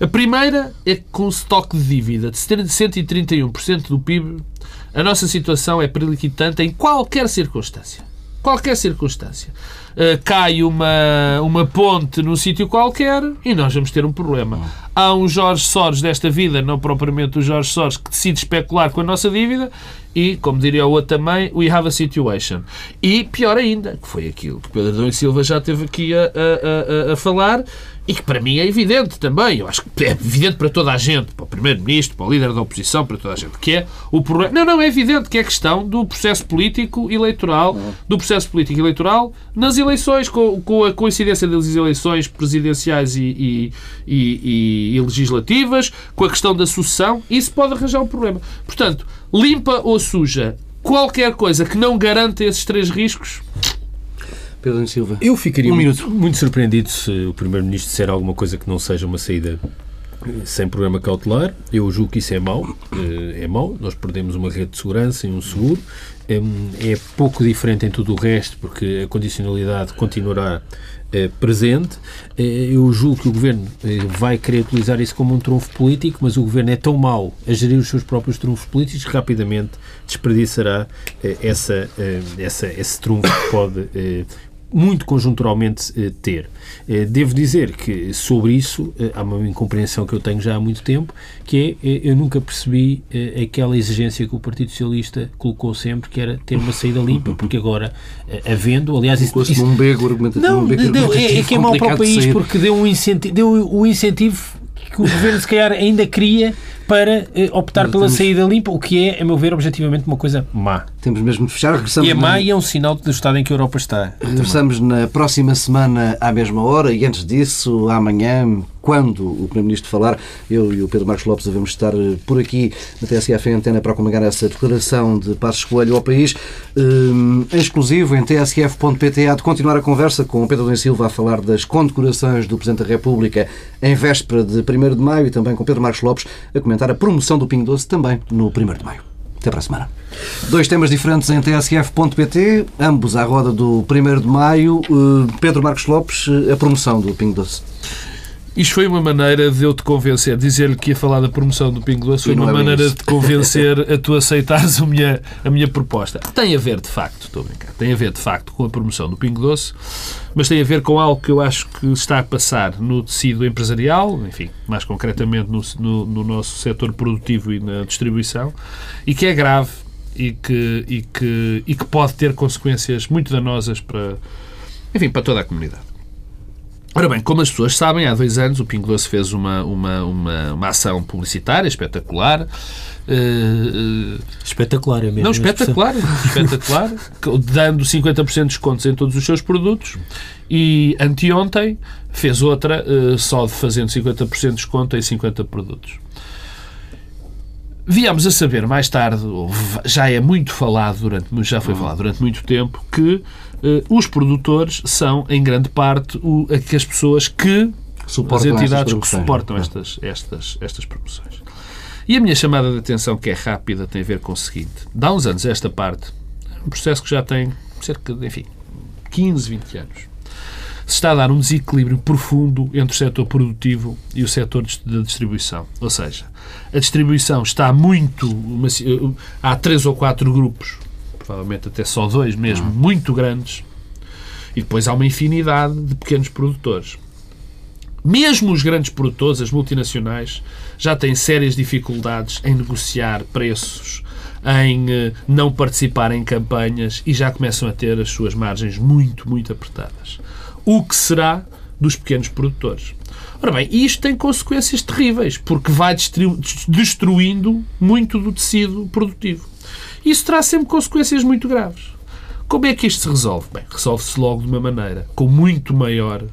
A primeira é que com o estoque de dívida de 131% do PIB, a nossa situação é periclitante em qualquer circunstância. Qualquer circunstância. Uh, cai uma, uma ponte num sítio qualquer e nós vamos ter um problema. Há um Jorge Soros desta vida, não propriamente o Jorge Soros, que decide especular com a nossa dívida e, como diria o outro também, we have a situation. E pior ainda, que foi aquilo que Pedro e Silva já teve aqui a, a, a, a falar, e que para mim é evidente também, eu acho que é evidente para toda a gente, para o Primeiro-Ministro, para o líder da oposição, para toda a gente, que é o problema. Não, não, é evidente que é questão do processo político eleitoral, do processo político eleitoral nas eleições, com, com a coincidência das eleições presidenciais e, e, e, e legislativas, com a questão da sucessão, isso pode arranjar um problema. Portanto, limpa ou suja, qualquer coisa que não garanta esses três riscos, Pedro Silva. Eu ficaria um muito, muito surpreendido se o Primeiro-Ministro disser alguma coisa que não seja uma saída sem programa cautelar. Eu julgo que isso é mau. Eh, é mau. Nós perdemos uma rede de segurança e um seguro. É, é pouco diferente em tudo o resto, porque a condicionalidade continuará eh, presente. Eh, eu julgo que o Governo vai querer utilizar isso como um trunfo político, mas o Governo é tão mau a gerir os seus próprios trunfos políticos que rapidamente desperdiçará essa, essa, esse trunfo que pode muito conjunturalmente eh, ter. Eh, devo dizer que sobre isso eh, há uma incompreensão que eu tenho já há muito tempo, que é eu nunca percebi aquela exigência que o Partido Socialista colocou sempre, que era ter uma saída limpa, porque agora, havendo, aliás, isso... isso um bego argumentativo. Não, um bego deu, é, é que é mau para o país, porque deu, um incentivo, deu o incentivo que o Governo, se calhar, ainda queria para eh, optar pela temos... saída limpa, o que é, a meu ver, objetivamente uma coisa má. Temos mesmo de fechar. Regressamos e é má na... e é um sinal do estado em que a Europa está. Regressamos na próxima semana à mesma hora e antes disso, amanhã, quando o Primeiro-Ministro falar, eu e o Pedro Marcos Lopes devemos estar eh, por aqui na TSF em antena para comunicar essa declaração de Passos Coelho ao país. Um, em exclusivo, em tsf.pt, há de continuar a conversa com o Pedro Domingos Silva a falar das condecorações do Presidente da República em véspera de 1 de maio e também com Pedro Marcos Lopes a comentar a promoção do Pingo Doce também no 1 de maio. Até para a semana. Dois temas diferentes em tsf.pt, ambos à roda do 1 de maio. Uh, Pedro Marcos Lopes, a promoção do Pingo Doce. Isto foi uma maneira de eu te convencer, dizer-lhe que ia falar da promoção do Pingo Doce, foi uma é maneira de te convencer a tu aceitares a minha, a minha proposta. Tem a ver, de facto, estou a brincar, tem a ver, de facto, com a promoção do Pingo Doce, mas tem a ver com algo que eu acho que está a passar no tecido empresarial, enfim, mais concretamente no, no, no nosso setor produtivo e na distribuição, e que é grave e que, e que, e que pode ter consequências muito danosas para, enfim, para toda a comunidade. Ora bem, como as pessoas sabem, há dois anos o Pingo Doce fez uma, uma, uma, uma ação publicitária espetacular. Uh, espetacular, é mesmo. Não, espetacular, espetacular, dando 50% de descontos em todos os seus produtos. E anteontem fez outra, uh, só fazendo 50% de desconto em 50 produtos. Viemos a saber mais tarde, já é muito falado durante, já foi falado durante muito tempo, que uh, os produtores são, em grande parte, o, as pessoas que suportam as entidades que suportam é? estas, estas, estas promoções. E a minha chamada de atenção, que é rápida, tem a ver com o seguinte. Dá uns anos esta parte, um processo que já tem cerca de, enfim, 15, 20 anos. Se está a dar um desequilíbrio profundo entre o setor produtivo e o setor de distribuição. Ou seja, a distribuição está muito. Há três ou quatro grupos provavelmente até só dois mesmo, uhum. muito grandes, e depois há uma infinidade de pequenos produtores. Mesmo os grandes produtores, as multinacionais, já têm sérias dificuldades em negociar preços, em eh, não participar em campanhas e já começam a ter as suas margens muito, muito apertadas. O que será dos pequenos produtores? Ora bem, isto tem consequências terríveis, porque vai destruindo muito do tecido produtivo. Isso traz sempre consequências muito graves. Como é que isto se resolve? Bem, resolve-se logo de uma maneira, com muito maior,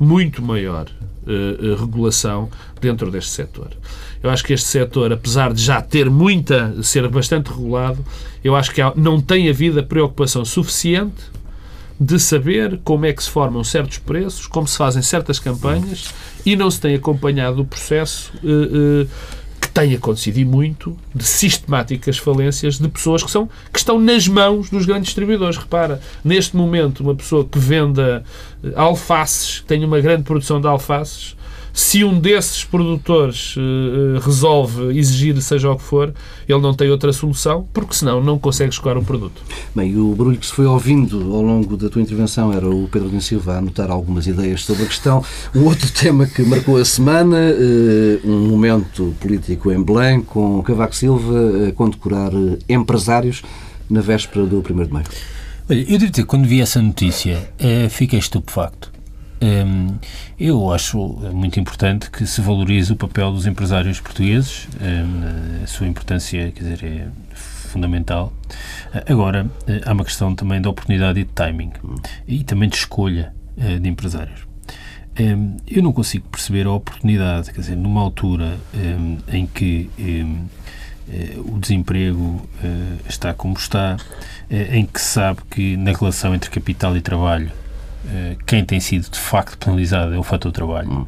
muito maior uh, regulação dentro deste setor. Eu acho que este setor, apesar de já ter muita, ser bastante regulado, eu acho que não tem havido a preocupação suficiente de saber como é que se formam certos preços, como se fazem certas campanhas e não se tem acompanhado o processo uh, uh, tem acontecido e muito de sistemáticas falências de pessoas que, são, que estão nas mãos dos grandes distribuidores. Repara, neste momento, uma pessoa que venda eh, alfaces, que tem uma grande produção de alfaces, se um desses produtores uh, resolve exigir seja o que for, ele não tem outra solução, porque senão não consegue escoar o produto. Bem, o barulho que se foi ouvindo ao longo da tua intervenção era o Pedro Din Silva a anotar algumas ideias sobre a questão. Um outro tema que marcou a semana, uh, um momento político em Belém, com Cavaco Silva a condecorar empresários na véspera do 1 de maio. Olha, eu devo dizer, quando vi essa notícia, fiquei estupefacto. Hum, eu acho muito importante que se valorize o papel dos empresários portugueses, hum, a sua importância, quer dizer, é fundamental. Agora, eh, há uma questão também de oportunidade e de timing e também de escolha eh, de empresários. Hum, eu não consigo perceber a oportunidade, quer dizer, numa altura em que eh, o desemprego está como está, em que se sabe que na relação entre capital e trabalho quem tem sido de facto penalizado é o fator trabalho. Hum.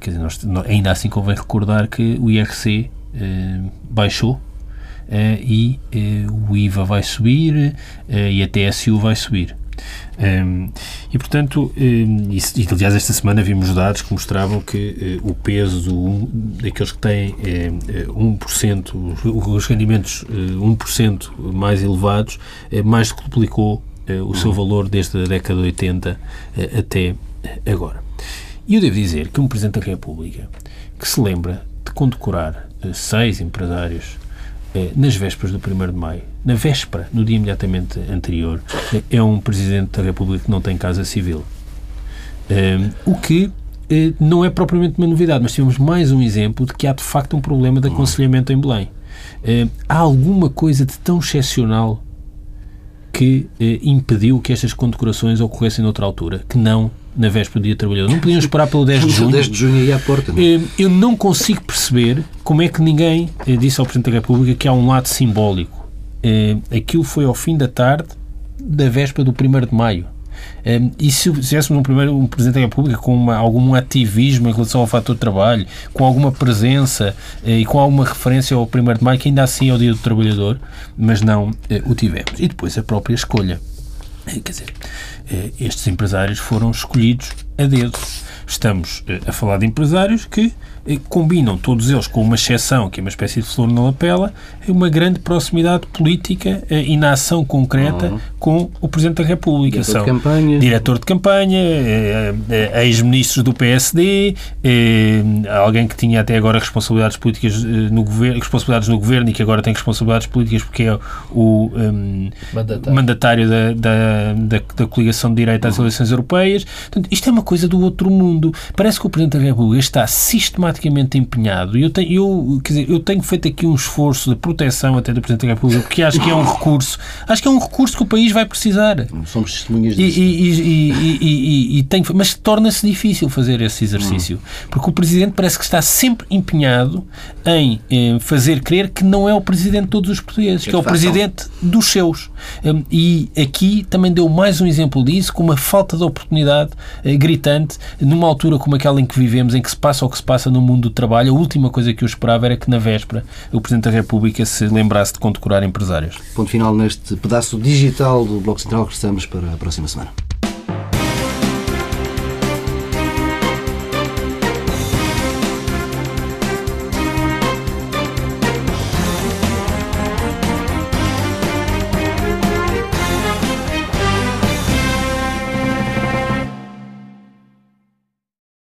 Quer dizer, nós, ainda assim convém recordar que o IRC eh, baixou eh, e eh, o IVA vai subir eh, e a TSU vai subir. Um, ehm, e, portanto, um, ehm, e, e, aliás, esta semana vimos dados que mostravam que uh, o peso do, daqueles que têm uh, 1%, os, os rendimentos uh, 1% mais elevados, uh, mais que duplicou eh, o seu valor desde a década de 80 eh, até agora. E eu devo dizer que um Presidente da República que se lembra de condecorar eh, seis empresários nas vésperas do 1 de maio, na véspera, no dia imediatamente anterior, é um Presidente da República que não tem casa civil. O que não é propriamente uma novidade, mas tivemos mais um exemplo de que há de facto um problema de aconselhamento em Belém. Há alguma coisa de tão excepcional que eh, impediu que estas condecorações ocorressem noutra altura, que não na véspera do Dia do Trabalhador. Não podiam esperar pelo 10 de junho. 10 de junho aí à porta. Não? Eh, eu não consigo perceber como é que ninguém eh, disse ao Presidente da República que há um lado simbólico. Eh, aquilo foi ao fim da tarde da véspera do 1 de maio. Um, e se tivéssemos um, primeiro, um Presidente da República com uma, algum ativismo em relação ao fator de trabalho, com alguma presença uh, e com alguma referência ao 1 de maio, que ainda assim é o Dia do Trabalhador, mas não uh, o tivemos. E depois a própria escolha. Uh, quer dizer, estes empresários foram escolhidos a dedo. Estamos a falar de empresários que combinam todos eles, com uma exceção, que é uma espécie de flor na lapela, uma grande proximidade política eh, e na ação concreta uhum. com o Presidente da República. Diretor São de campanha. Diretor de campanha, eh, eh, ex-ministros do PSD, alguém que tinha até agora responsabilidades políticas no governo, responsabilidades no governo e que agora tem responsabilidades políticas porque é o um, mandatário, mandatário da, da, da, da, coligação de direita às uhum. eleições europeias. Portanto, isto é uma coisa do outro mundo. Parece que o Presidente da República está sistematicamente empenhado, e eu tenho, eu, quer dizer, eu tenho feito aqui um esforço de proteção até do Presidente da República, porque acho que é um recurso, acho que é um recurso que o país vai precisar. Somos testemunhas disso. E, e, e, e tem, mas torna-se difícil fazer esse exercício, hum. porque o Presidente parece que está sempre empenhado em, em, fazer crer que não é o Presidente de todos os portugueses, que é o Presidente dos seus. Um, e aqui também deu mais um exemplo disso, com uma falta de oportunidade uh, gritante, numa altura como aquela em que vivemos, em que se passa o que se passa no mundo do trabalho, a última coisa que eu esperava era que na véspera o Presidente da República se lembrasse de condecorar empresários. Ponto final neste pedaço digital do Bloco Central que estamos para a próxima semana.